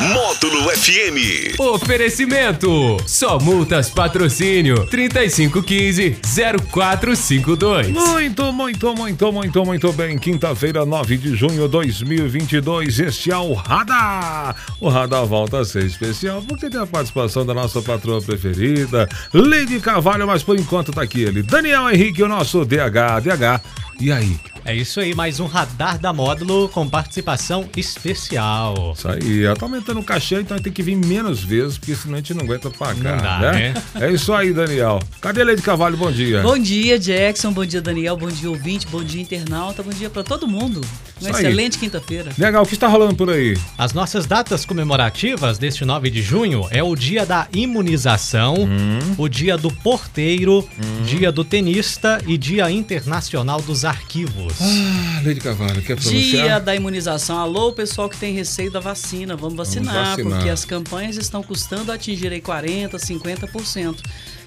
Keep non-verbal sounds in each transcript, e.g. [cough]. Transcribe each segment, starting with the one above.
Módulo FM. Oferecimento: Só Multas Patrocínio 3515-0452. Muito, muito, muito, muito, muito bem. Quinta-feira, 9 de junho de 2022. Este é o Radar. O Radar volta a ser especial porque tem a participação da nossa patroa preferida, Lady Carvalho, mas por enquanto tá aqui ele, Daniel Henrique, o nosso DH. DH, e aí? É isso aí, mais um radar da módulo com participação especial. Isso aí, ela tá aumentando o cachê, então tem que vir menos vezes, porque senão a gente não aguenta pagar, Não dá, né? É isso aí, Daniel. Cadê Lady Carvalho? Bom dia. Bom dia, Jackson. Bom dia, Daniel. Bom dia, ouvinte. Bom dia, internauta. Bom dia pra todo mundo. Uma Isso aí. excelente quinta-feira. Legal, o que está rolando por aí? As nossas datas comemorativas deste 9 de junho é o dia da imunização, o dia do porteiro, dia do tenista e dia internacional dos arquivos. Ah, Lady Carvalho, quer pronunciar? Dia da imunização. Alô, pessoal que tem receio da vacina. Vamos vacinar, vacinar. porque as campanhas estão custando atingir aí 40%, 50%.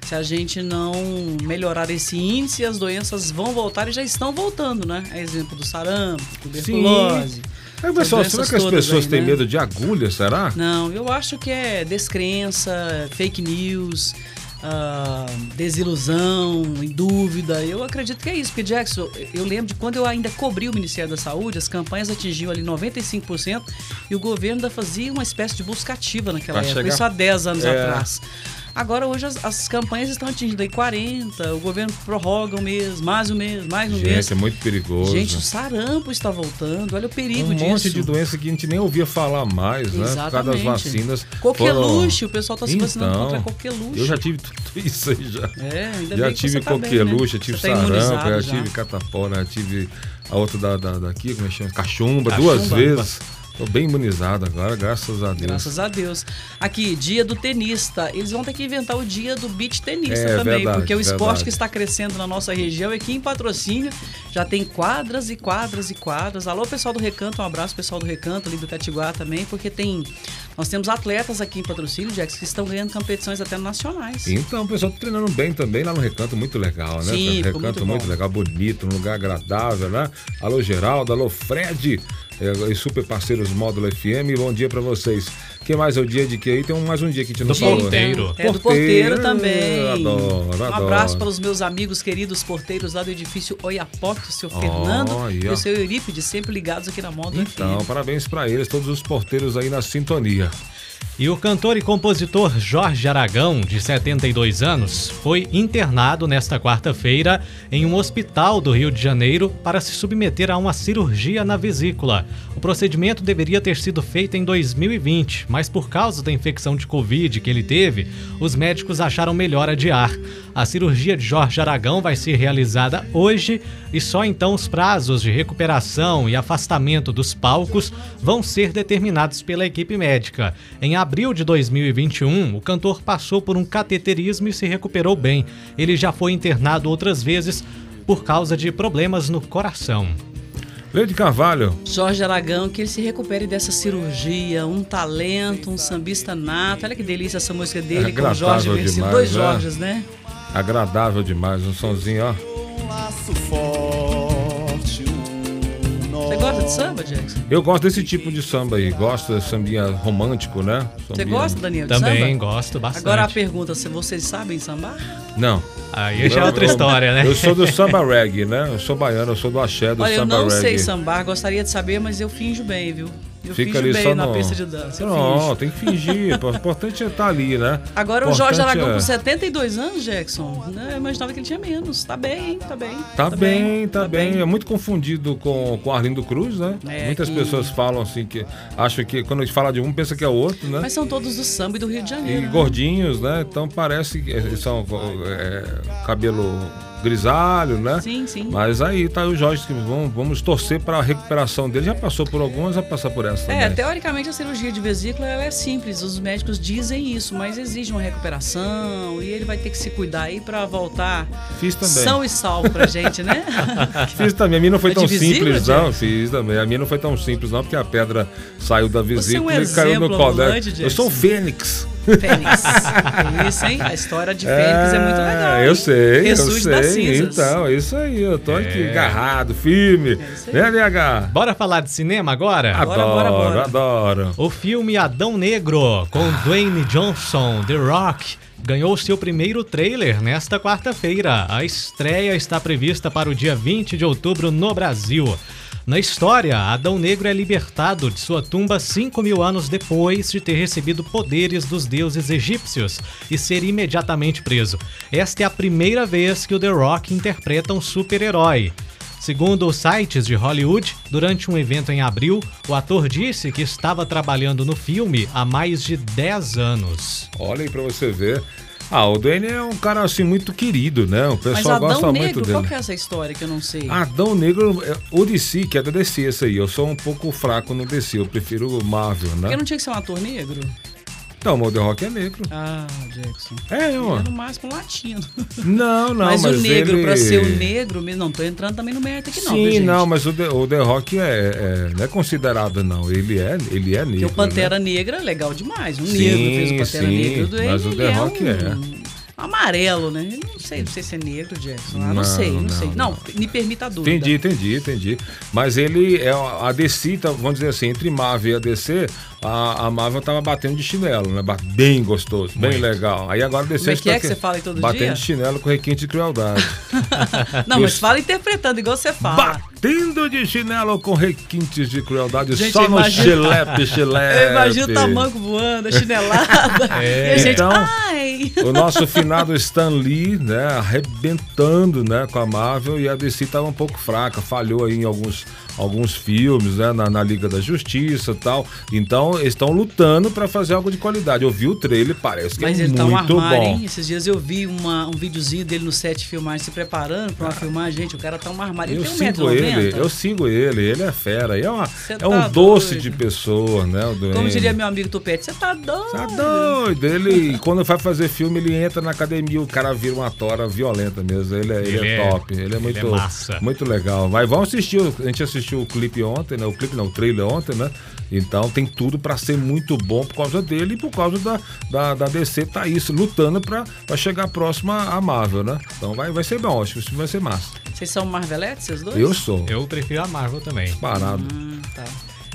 Se a gente não melhorar esse índice, as doenças vão voltar e já estão voltando, né? É exemplo do sarampo, tuberculose. Aí, pessoal, essas será que as pessoas aí, têm né? medo de agulha, será? Não, eu acho que é descrença, fake news, ah, desilusão, em dúvida. Eu acredito que é isso, porque Jackson, eu lembro de quando eu ainda cobri o Ministério da Saúde, as campanhas atingiam ali 95% e o governo ainda fazia uma espécie de busca ativa naquela Pra época, chegar- isso há 10 anos É. atrás. Agora, hoje, as, as campanhas estão atingindo aí 40, o governo prorroga um mês, mais um mês, mais um mês. Gente, é muito perigoso. Gente, o sarampo está voltando, olha o perigo um disso. monte de doença que a gente nem ouvia falar mais, né? Por causa das vacinas. Coqueluche, o pessoal tá se vacinando Então, contra coqueluche. Eu já tive [laughs] tudo isso aí já. É, ainda já bem que tive você tá bem, coqueluche, né? já tive tá sarampo, já já. tive catapora, já tive a outra da, da, daqui, como é que chama? Cachumba, Cachumba. duas vezes. Tô bem imunizado agora, graças a Deus. Graças a Deus. Aqui, dia do tenista. Eles vão ter que inventar o dia do beach tenista É, também, verdade, porque o esporte verdade. que está crescendo na nossa região é aqui em patrocínio. Já tem quadras e quadras e quadras. Alô, pessoal do Recanto, um abraço pessoal do Recanto, ali do Catiguá também, porque tem. Nós temos atletas aqui em patrocínio, Jax, que estão ganhando competições até nacionais. Então, o pessoal tá treinando bem também lá no Recanto, muito legal, né? Sim, Recanto muito muito, legal, bonito, um lugar agradável, né? Alô, Geraldo, alô, Fred, e super parceiros Módulo FM, bom dia pra vocês. Que mais é o dia de que aí? Tem um- mais um dia que a gente não Do falou. né? porteiro. É do porteiro Porteiro, também. adoro, Um adoro. abraço para os meus amigos queridos porteiros lá do edifício Oiapoque, o seu Fernando aí, e o seu Eurípides, sempre ligados aqui na Moda Então, FM. parabéns pra eles, todos os porteiros aí na sintonia. E o cantor e compositor Jorge Aragão, de 72 anos, foi internado nesta quarta-feira em um hospital do Rio de Janeiro para se submeter a uma cirurgia na vesícula. O procedimento deveria ter sido feito em 2020, mas por causa da infecção de Covid que ele teve, os médicos acharam melhor adiar. A cirurgia de Jorge Aragão vai ser realizada hoje e só então os prazos de recuperação e afastamento dos palcos vão ser determinados pela equipe médica. Em abril de 2021, o cantor passou por um cateterismo e se recuperou bem. Ele já foi internado outras vezes por causa de problemas no coração. Leide Carvalho, Jorge Aragão, que ele se recupere dessa cirurgia, um talento, um sambista nato. Olha que delícia essa música dele É com o Jorge agradável Versilo. demais, Dois né? Jorges, né? agradável demais, um sonzinho, ó. Você gosta de samba, Jackson? Eu gosto desse tipo de samba aí, gosto de sambinha romântico, né? Você Sambinha- gosta, Daniel, de Também samba? gosto bastante. Agora a pergunta, se vocês sabem sambar? Não. Aí já é outra eu- história, né? Eu sou do [laughs] samba reggae, né? Eu sou baiano, eu sou do axé do Olha, eu samba não reggae. sei sambar, gostaria de saber, mas eu finjo bem, viu? Eu Fica ali bem só na no... pista de dança. Não, tem que fingir. O importante é estar ali, né? Agora o Jorge Aragão é- com 72 anos, Jackson, né? eu imaginava que ele tinha menos. Tá bem, tá bem. Tá, bem, tá, bem. É muito confundido com, com Arlindo Cruz, né? É, Muitas que- pessoas falam assim que acham que quando a gente fala de um, pensa que é o outro, né? Mas são todos do samba e do Rio de Janeiro. E né? gordinhos, né? Então parece que são é, cabelo grisalho, né? Sim, sim. Mas aí tá o Jorge, que vamos, vamos torcer para a recuperação dele. Já passou por algumas, vai passar por essa É, também. teoricamente a cirurgia de vesícula é simples, os médicos dizem isso, mas exige uma recuperação e ele vai ter que se cuidar aí pra voltar Fiz também. são e salvo pra gente, né? [laughs] Fiz também. A minha não foi É tão de simples, não. Fiz também. A minha não foi tão simples, não, porque a pedra saiu da vesícula é um e caiu no colo. Eu sou o. Fênix. Fênix. É isso, hein? A história de Fênix é, muito legal. Eu sei, eu sei. Então, é isso aí. Eu tô aqui É. agarrado, firme. aí. né, DH? Bora falar de cinema agora? Adoro, bora, bora. adoro. O filme Adão Negro, com Dwayne Johnson, The Rock, ganhou seu primeiro trailer nesta quarta-feira. A estreia está prevista para o dia 20 de outubro no Brasil. Na história, Adão Negro é libertado de sua tumba 5 mil anos depois de ter recebido poderes dos deuses egípcios e ser imediatamente preso. Esta é a primeira vez que o The Rock interpreta um super-herói. Segundo os sites de Hollywood, durante um evento em abril, o ator disse que estava trabalhando no filme há mais de 10 anos. Olha aí pra você ver. Ah, o Dwayne é um cara assim muito querido, né? O Mas pessoal gosta Adão muito Negro, dele. qual que é essa história que eu não sei? Adão Negro, é- o DC, que é da DC esse aí. Eu sou um pouco fraco no DC, eu prefiro o Marvel, né? Porque não tinha que ser um ator negro? Então, o The Rock é negro. Ah, Jackson. É, ó. é no máximo latino. Não, não, mas, [laughs] mas, o negro, ele... pra ser o negro, mesmo, não tô entrando também no mérito aqui não, Sim, não, mas o The, o The Rock é, é- não é considerado, não. Ele é, ele é negro. Porque o Pantera né? Negra é legal demais. Um Sim, negro fez o Pantera sim, Negra. Do mas o The é Rock um é. Amarelo, né? Não sei, não sei se é negro, Jackson. Ah, não, Não, sei, não, não, sei. não. Não, me permita a dúvida. Entendi, entendi, entendi. Mas ele é a DC, tá, vamos dizer assim, entre Marvel e a DC, a, a Marvel tava batendo de chinelo, né? Bem gostoso, bem Muito. legal. Aí agora a DC Como é que é tá que você fala aí todo batendo dia? de chinelo com requinte de crueldade. [laughs] Não, mas fala interpretando, igual você fala. batendo de chinelo com requintes de crueldade Gente, só no imagino- chilepe, chilepe. [laughs] Eu imagino o tamanco voando, a chinelada. [laughs] É. E a gente, Então, ai. O [laughs] nosso finado Stan Lee, né, arrebentando, né, com a Marvel e a DC tava um pouco fraca, falhou aí em alguns, alguns filmes, né, na, na Liga da Justiça e tal. Então, eles estão lutando para fazer algo de qualidade. Eu vi o trailer, parece que Mas é ele tá um muito armário, bom. hein? Esses dias eu vi uma, um videozinho dele no set de filmagem se preparando pra uma filmagem. Gente, o cara tá um armário. Ele Eu um sigo 1,90m. ele, eu sigo ele, ele é fera. É, uma, é tá um doce doido. de pessoa, né? O Como diria meu amigo Tupete, você tá doido? Tá doido. Ele, quando vai fazer filme, ele entra na academia, o cara vira uma tora violenta mesmo. Ele, é- ele Ele é, é- top. Ele é ele muito, é massa. muito legal. Mas vamos assistir. A gente assistiu o clipe ontem, né? O clipe não, o trailer ontem, né? Então tem tudo pra ser muito bom por causa dele e por causa da, da, da DC tá isso, lutando pra, pra chegar próximo à Marvel, né? Então vai, vai ser bom, acho que vai ser massa. Vocês são Marveletes, vocês dois? Eu sou. Eu prefiro a Marvel também. Parado. Hum, tá.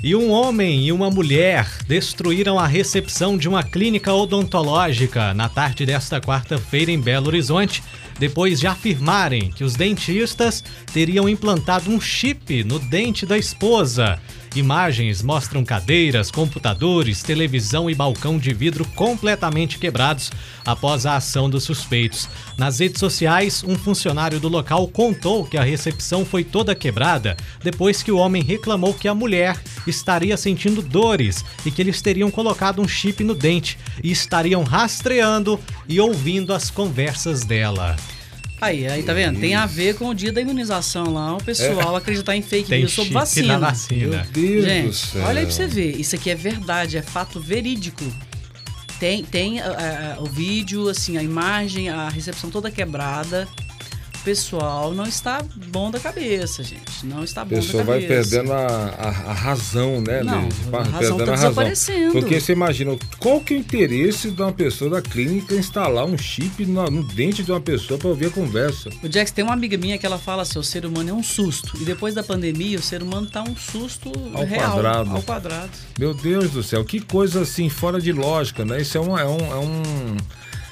E um homem e uma mulher destruíram a recepção de uma clínica odontológica na tarde desta quarta-feira em Belo Horizonte, depois de afirmarem que os dentistas teriam implantado um chip no dente da esposa. Imagens mostram cadeiras, computadores, televisão e balcão de vidro completamente quebrados após a ação dos suspeitos. Nas redes sociais, um funcionário do local contou que a recepção foi toda quebrada depois que o homem reclamou que a mulher estaria sentindo dores e que eles teriam colocado um chip no dente e estariam rastreando e ouvindo as conversas dela. Aí, aí, tá vendo? Tem a ver com o dia da imunização lá, o pessoal acreditar em fake Tem news sobre vacina. na vacina. Deus do Gente, céu. olha aí pra você ver. Isso aqui é verdade, é fato verídico. Tem, tem ah, ah, o vídeo, assim, a imagem, a recepção toda quebrada. Pessoal não está bom da cabeça, gente. Não está A bom pessoa da vai cabeça. perdendo a, a, a razão, né, Não, a razão tá desaparecendo. Porque você imagina, qual que é o interesse de uma pessoa da clínica instalar um chip no, no dente de uma pessoa para ouvir a conversa? O Jax tem uma amiga minha que ela fala assim: o ser humano é um susto. E depois da pandemia, o ser humano tá um susto Ao real. quadrado. Ao quadrado. Meu Deus do céu, que coisa assim, fora de lógica, né? Isso é um. É, um, é, um-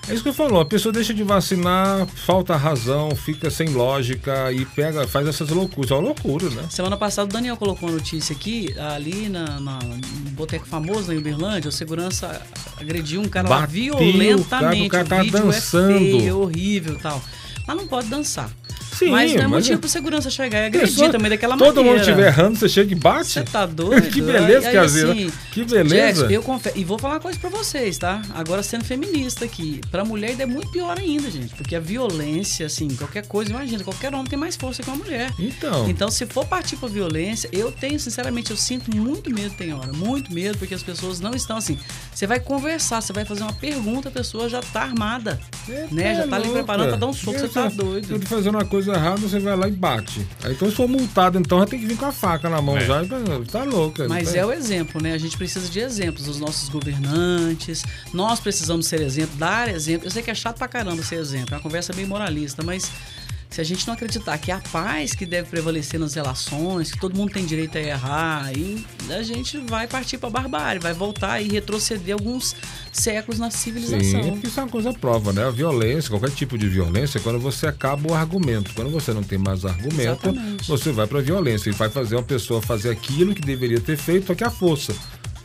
é isso que eu falo, a pessoa deixa de vacinar, falta razão, fica sem lógica e pega, faz essas loucuras. É uma loucura, né? Semana passada o Daniel colocou uma notícia aqui, ali na, na, no boteco famoso na Uberlândia, o segurança agrediu um cara lá violentamente. o cara- o cara tá vídeo dançando. é feio, é horrível e tal. Lá não pode dançar. Sim, mas não é motivo é- para segurança chegar e agredir Pessoa- também daquela Todo maneira. mundo estiver errando, você chega e bate? Você tá [laughs] doido? que beleza, Aí, Caseira. assim, que beleza. Jackson, eu confesso. E vou falar uma coisa pra vocês, tá? Agora sendo feminista aqui. Pra mulher ainda é muito pior ainda, gente. Porque a violência, assim, qualquer coisa, imagina, qualquer homem tem mais força que uma mulher. Então. Então, se for partir pra violência, eu tenho, sinceramente, eu sinto muito medo, tem hora. Muito medo, porque as pessoas não estão assim. Você vai conversar, você vai fazer uma pergunta, a pessoa já tá armada. né? Já tá ali louca. preparando pra dar um soco, você tá doido. eu tô fazendo uma coisa errada, você vai lá e bate. Aí então se for multado, então já tem que vir com a faca na mão É. já. e Tá louca. Mas tá... é o exemplo, né? A gente precisa de exemplos dos nossos governantes. Nós precisamos ser exemplo, dar exemplo. Eu sei que é chato pra caramba ser exemplo, é uma conversa bem moralista, mas se a gente não acreditar que é a paz que deve prevalecer nas relações, que todo mundo tem direito a errar, aí a gente vai partir pra barbárie, vai voltar e retroceder alguns séculos na civilização. Sim, porque isso é uma coisa prova, né? A violência, qualquer tipo de violência, é quando você acaba o argumento. Quando você não tem mais argumento, Exatamente. você vai pra violência e vai fazer uma pessoa fazer aquilo que deveria ter feito, só que a força.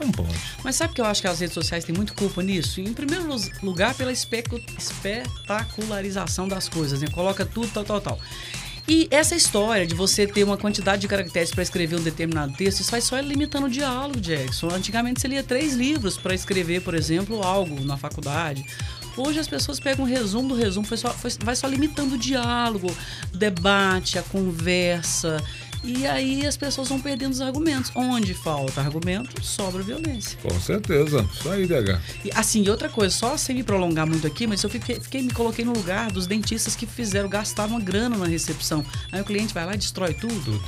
Não pode. Mas sabe que eu acho que as redes sociais têm muito culpa nisso? Em primeiro lu- lugar, pela espetacularização das coisas, né? Coloca tudo, tal, tal, tal. E essa história de você ter uma quantidade de caracteres para escrever um determinado texto, isso vai só limitando o diálogo, Jackson. Antigamente você lia três livros para escrever, por exemplo, algo na faculdade. Hoje as pessoas pegam um resumo do resumo, foi só- foi- vai só limitando o diálogo, o debate, a conversa. E aí as pessoas vão perdendo os argumentos. Onde falta argumento, sobra violência. Com certeza. Isso aí, DH. E, assim, e outra coisa, só sem me prolongar muito aqui, mas eu fiquei, fiquei- me coloquei no lugar dos dentistas que fizeram, gastaram uma grana na recepção. Aí o cliente vai lá e destrói tudo.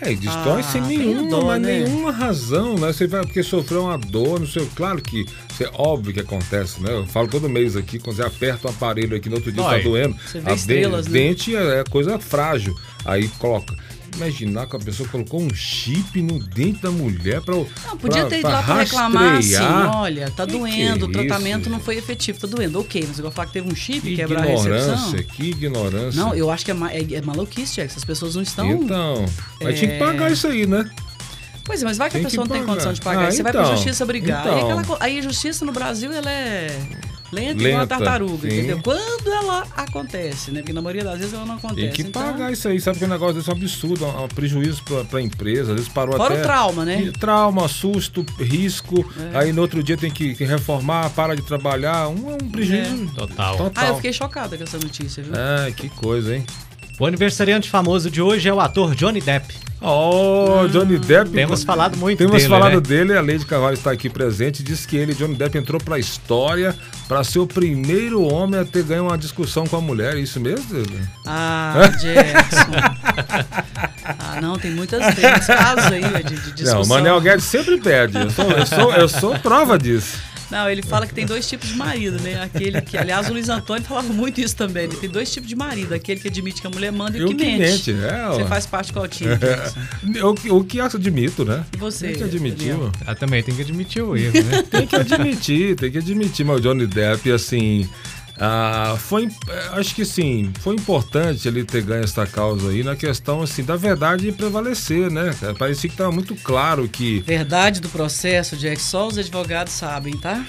É, e destrói Ah, sem nenhuma, dó, né? nenhuma razão, né? Você vai porque sofreu uma dor, não sei. Claro que isso é óbvio que acontece, né? Eu falo todo mês aqui, quando você aperta o aparelho aqui no outro dia Dói. tá doendo. Você vê a de- estrelas, né? dente é é coisa frágil. Aí coloca. Imaginar que a pessoa colocou um chip no dente da mulher pra. Não, podia ter ido lá pra reclamar assim, olha, tá Que doendo, o que é tratamento isso, não foi efetivo, tá doendo. Ok, mas eu vou falar que teve um chip Que quebrar a recepção. que ignorância. Não, eu acho que é, é, é maluquice, Jack. As pessoas não estão. Então, mas tinha que É. pagar isso aí, né? Pois é, mas vai que Tem a pessoa que não tem condição de pagar. Ah, Você vai pra então, justiça brigar. Aí, então. aquela co- aí a justiça no Brasil, ela é lenta, igual uma Lenta, tartaruga, sim. entendeu? Quando ela acontece, né? Porque na maioria das vezes ela não acontece. Tem que então, pagar isso aí, sabe que o negócio desse é um absurdo, é um prejuízo pra, pra empresa, às vezes parou Fora até... o trauma, né? Trauma, susto, risco, É. aí no outro dia tem que, que reformar, para de trabalhar, um, é um prejuízo Total. total. Ah, eu fiquei chocada com essa notícia, viu? Ai, que coisa, hein? O aniversariante famoso de hoje é o ator Johnny Depp. Oh, Johnny Depp. Temos falado muito Temos dele, falado né? dele, a Lady Carvalho está aqui presente, diz que ele, Johnny Depp, entrou pra história para ser o primeiro homem a ter ganho uma discussão com a mulher, é isso mesmo? Ah, Jackson. [laughs] ah, não, tem muitas muitos casos aí de, de discussão. Não, o Manel Guedes sempre perde, eu sou, eu sou, eu sou prova disso. Não, ele fala que tem dois tipos de marido, né? Aquele que, aliás, o Luiz Antônio falava muito isso também. Ele tem dois tipos de marido: aquele que admite que a mulher manda e o E que, o que mente. mente, é, Você faz parte qual time, Jackson? O, que- o que eu admito, né? E você, Tem que admitir. Ah, também tem que admitir o erro, né? Tem que admitir, tem que admitir, mas o Johnny Depp, assim. Ah, foi, eh, acho que sim, foi importante ele ter ganho essa causa aí na questão assim da verdade prevalecer, né? Parecia que estava muito claro que Verdade do processo, Jack, só os advogados sabem, tá?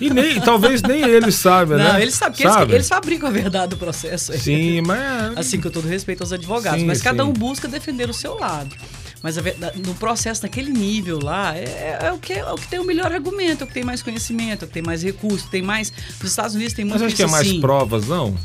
e nem talvez nem ele sabe, né? Não, eles sabem, porque eles, eles fabricam a verdade do processo. Sim, mas Assim, com todo respeito aos advogados. Sim, mas cada sim. um busca defender o seu lado. Mas a verdade- no processo, naquele nível lá, é, é o que, é o que tem o melhor argumento, é o que tem mais conhecimento, é o que tem mais recurso, tem mais. Nos Estados Unidos tem muito mas acho que é mais assim. provas, não?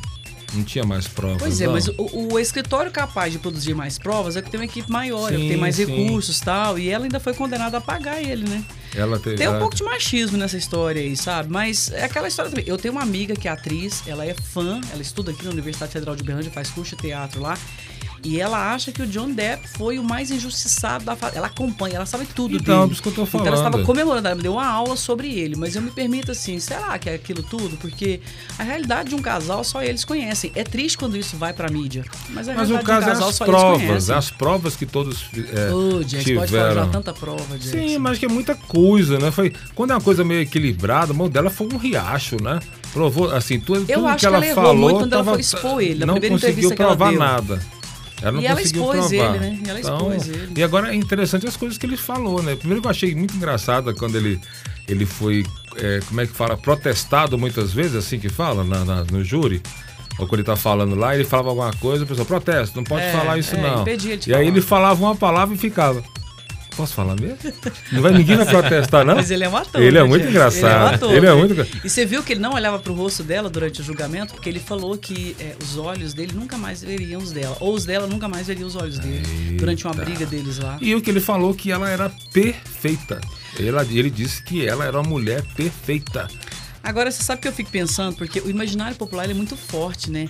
Não tinha mais provas. Pois é, não? mas o, o escritório capaz de produzir mais provas é que tem uma equipe maior, é que Sim, tem mais sim. recursos e tal. E ela ainda foi condenada a pagar ele, né? ela teve, Tem um pouco de machismo nessa história aí, sabe? Mas é aquela história também. Eu tenho uma amiga que é atriz, ela é fã, ela estuda aqui na Universidade Federal de Berlândia, faz curso de teatro lá. E ela acha que o John Depp foi o mais injustiçado da. Ela acompanha, ela sabe tudo Então, dele. por isso que eu tô Então ela falando. estava comemorando, ela me deu uma aula sobre ele. Mas eu me permito assim, será que é aquilo tudo? Porque a realidade de um casal só eles conhecem. É triste quando isso vai pra mídia. Mas a Mas o realidade caso de um é casal as só eles provas, conhecem. as provas que todos é, Ô, Jax, pode falar tiveram. tanta prova, Jax. Sim, mas que é muita coisa, né? Foi, quando é uma coisa meio equilibrada, o mão dela foi um riacho, né? Provou, assim, tudo, tudo acho que que ela ela errou falou. muito quando ela tava- foi expor ele, na não primeira conseguiu entrevista que ela provar deu. nada. Ela não E ela conseguiu expôs provar. ele, né? E ela Então, expôs ele. E agora é interessante as coisas que ele falou, né? Primeiro que eu achei muito engraçado quando ele, ele foi, é, como é que fala, protestado muitas vezes, assim que fala, na, na- no júri. ou quando ele tá falando lá, ele falava alguma coisa, a pessoa, protesto, não pode É, falar isso é, não. e aí ele falava uma palavra e ficava. Posso falar mesmo? Não vai ninguém vai protestar, não? Mas ele é um ator. Ele é né, muito gente? engraçado. Ele é um ator. Ele é muito E você viu que ele não olhava pro rosto dela durante o julgamento, porque ele falou que é, os olhos dele nunca mais veriam os dela. Ou os dela nunca mais veriam os olhos dele. Durante uma briga deles lá. E o que ele falou que ela era perfeita. Ela, ele disse que ela era uma mulher perfeita. Agora, você sabe o que eu fico pensando? Porque o imaginário popular é muito forte, né?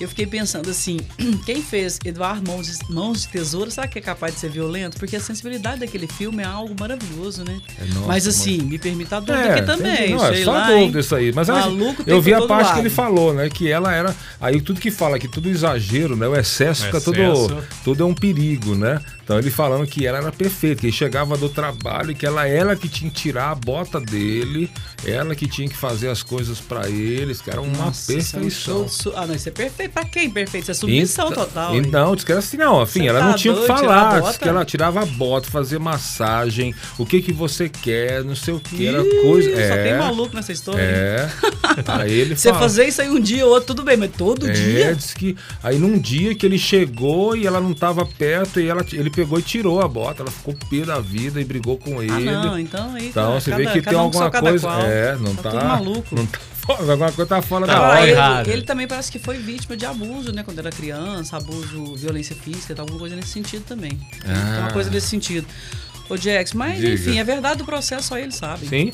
Eu fiquei pensando assim, [clears throat] quem fez Eduardo Mãos de, Mãos de Tesoura, será que é capaz de ser violento? Porque a sensibilidade daquele filme é algo maravilhoso, né? É, nossa, Mas assim, me permita a dúvida É, aqui também. Não, é sei só lá, dúvida isso aí. Mas ela- eu vi a todo parte que ele falou, né? Que ela era. Aí tudo que fala, que tudo exagero, né? O excesso fica tudo, Excesso. tudo é um perigo, né? Então ele falando que ela era perfeita, que ele chegava do trabalho e que ela ela que tinha que tirar a bota dele, ela que tinha que fazer as coisas pra eles, que era uma Nossa, isso é um perfeição. Ah, não, isso é perfeito. Pra quem perfeito? Isso é submissão Então- total. hein? Então, diz que era assim, não, afim, ela tá não tinha o que falar, diz que ela tirava a bota, fazia massagem, o que que você quer, não sei o que, era coisa. Ih, Só é, tem maluco nessa história. hein? É. [laughs] Aí ele Você fala- fazer isso aí um dia ou outro, tudo bem, mas todo É, dia? diz que aí num dia que ele chegou e ela não tava perto e ela, ele pegou e tirou a bota, ela ficou pé da vida e brigou com ele. Ah, não, então aí. Então você cada- vê que tem um alguma cada coisa. qual. É, não tá. tá. tudo maluco. [laughs] Não tá alguma coisa tá fora Tá da hora. ele, ele também parece que foi vítima de abuso, né? Quando era criança, abuso, violência física, tá, alguma coisa nesse sentido também. Ah. Tem uma coisa nesse sentido. Ô, Jax, mas Diga. enfim, é verdade do processo, só ele sabe. Sim.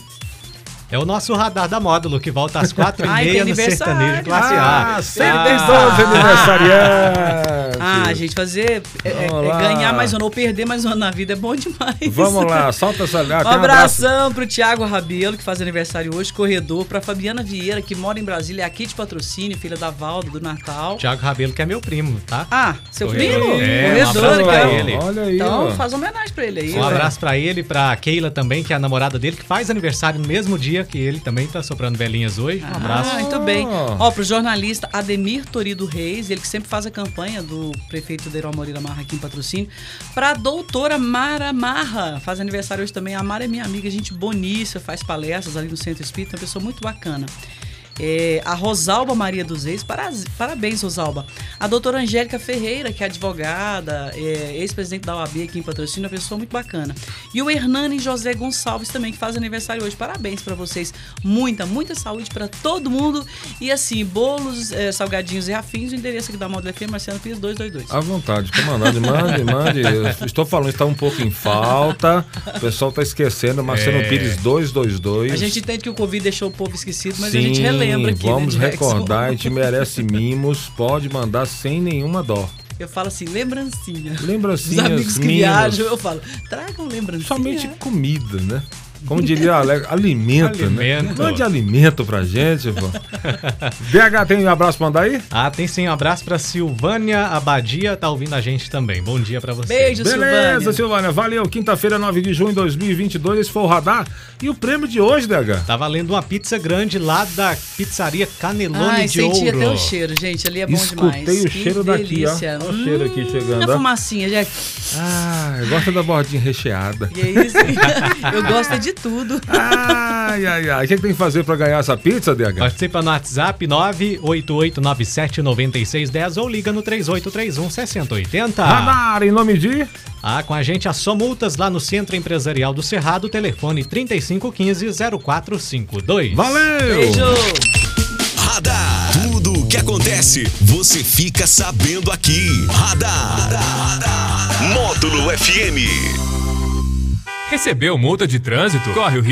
É o nosso radar da módulo que volta às quatro e meia no aniversário. sertanejo classe Ah, A. sempre Ah. 12 aniversariantes. Ah, gente, fazer. é- é- é ganhar mais um ano ou perder mais um ano na vida é bom demais. Vamos lá, solta essa. Ah, Um tem abraço. abração pro Thiago Rabelo, que faz aniversário hoje, corredor, pra Fabiana Vieira, que mora em Brasília, é aqui de patrocínio, filha da Valda, do Natal. Tiago Rabelo, que é meu primo, tá? Ah, seu Corredor. primo? É, um corredor, abraço pra cara. ele. Olha aí. Então ó. faz homenagem pra ele aí. Um né? abraço pra ele, pra Keila também, que é a namorada dele, que faz aniversário no mesmo dia que ele também tá soprando velhinhas hoje. Um abraço. Ah, muito bem. Ó, pro jornalista Ademir Torido Reis, ele que sempre faz a campanha do prefeito Deirão Moreira Marra aqui em patrocínio. Pra doutora Mara Marra, faz aniversário hoje também. A Mara é minha amiga, gente boníssima, faz palestras ali no Centro Espírita, uma pessoa muito bacana. É, a Rosalba Maria dos Reis, para- parabéns, Rosalba. A doutora Angélica Ferreira, que é advogada, é, ex-presidente da OAB aqui em patrocínio, uma pessoa muito bacana. E o Hernani José Gonçalves também, que faz aniversário hoje. Parabéns para vocês. Muita, muita saúde para todo mundo. E assim, bolos, é, salgadinhos e afins, o endereço aqui da Módulo FM, Marcelo Pires 222. À vontade, comandante, mande, mande. Eu estou falando, está um pouco em falta. O pessoal está esquecendo. Marcelo É. Pires 222. A gente entende que o Covid deixou o povo esquecido, mas Sim, a gente relembra aqui, Vamos né, Jackson? recordar, a gente merece mimos. Pode mandar sem nenhuma dó. Eu falo assim, lembrancinha. Os Lembrancinhas, amigos que mimos. viajam, eu falo, tragam lembrancinha. Somente comida, né? Como diria a Ale, alimento, né? Alimento. Mande alimento pra gente, pô. [laughs] BH tem um abraço pra mandar aí? Ah, tem sim, um abraço pra Silvânia Abadia, tá ouvindo a gente também. Bom dia pra você. Beijo, Beleza, Silvânia. Silvânia. Valeu. Quinta-feira, 9 de junho de 2022. Esse foi o Radar. E o prêmio de hoje, DH? Tá valendo uma pizza grande lá da pizzaria Canelone Ai, de senti Ouro. até o cheiro, gente. Ali é bom Escutei demais. o Que cheiro daqui, ó. delícia. Olha o cheiro aqui chegando, A ó. fumacinha, Jack. Ah, gosta da bordinha recheada. E é isso. [laughs] eu gosto é de tudo. Ai, ai, ai. O que, é que tem que fazer pra ganhar essa pizza, DH? Participa no WhatsApp 988979610 ou liga no 3831-6080. Radar, em nome de... Ah, com a gente a Só Multas lá no Centro Empresarial do Cerrado, telefone 3515-0452. Valeu! Beijo. Radar. Tudo o que acontece, você fica sabendo aqui. Radar. Módulo FM. Recebeu multa de trânsito? Corre o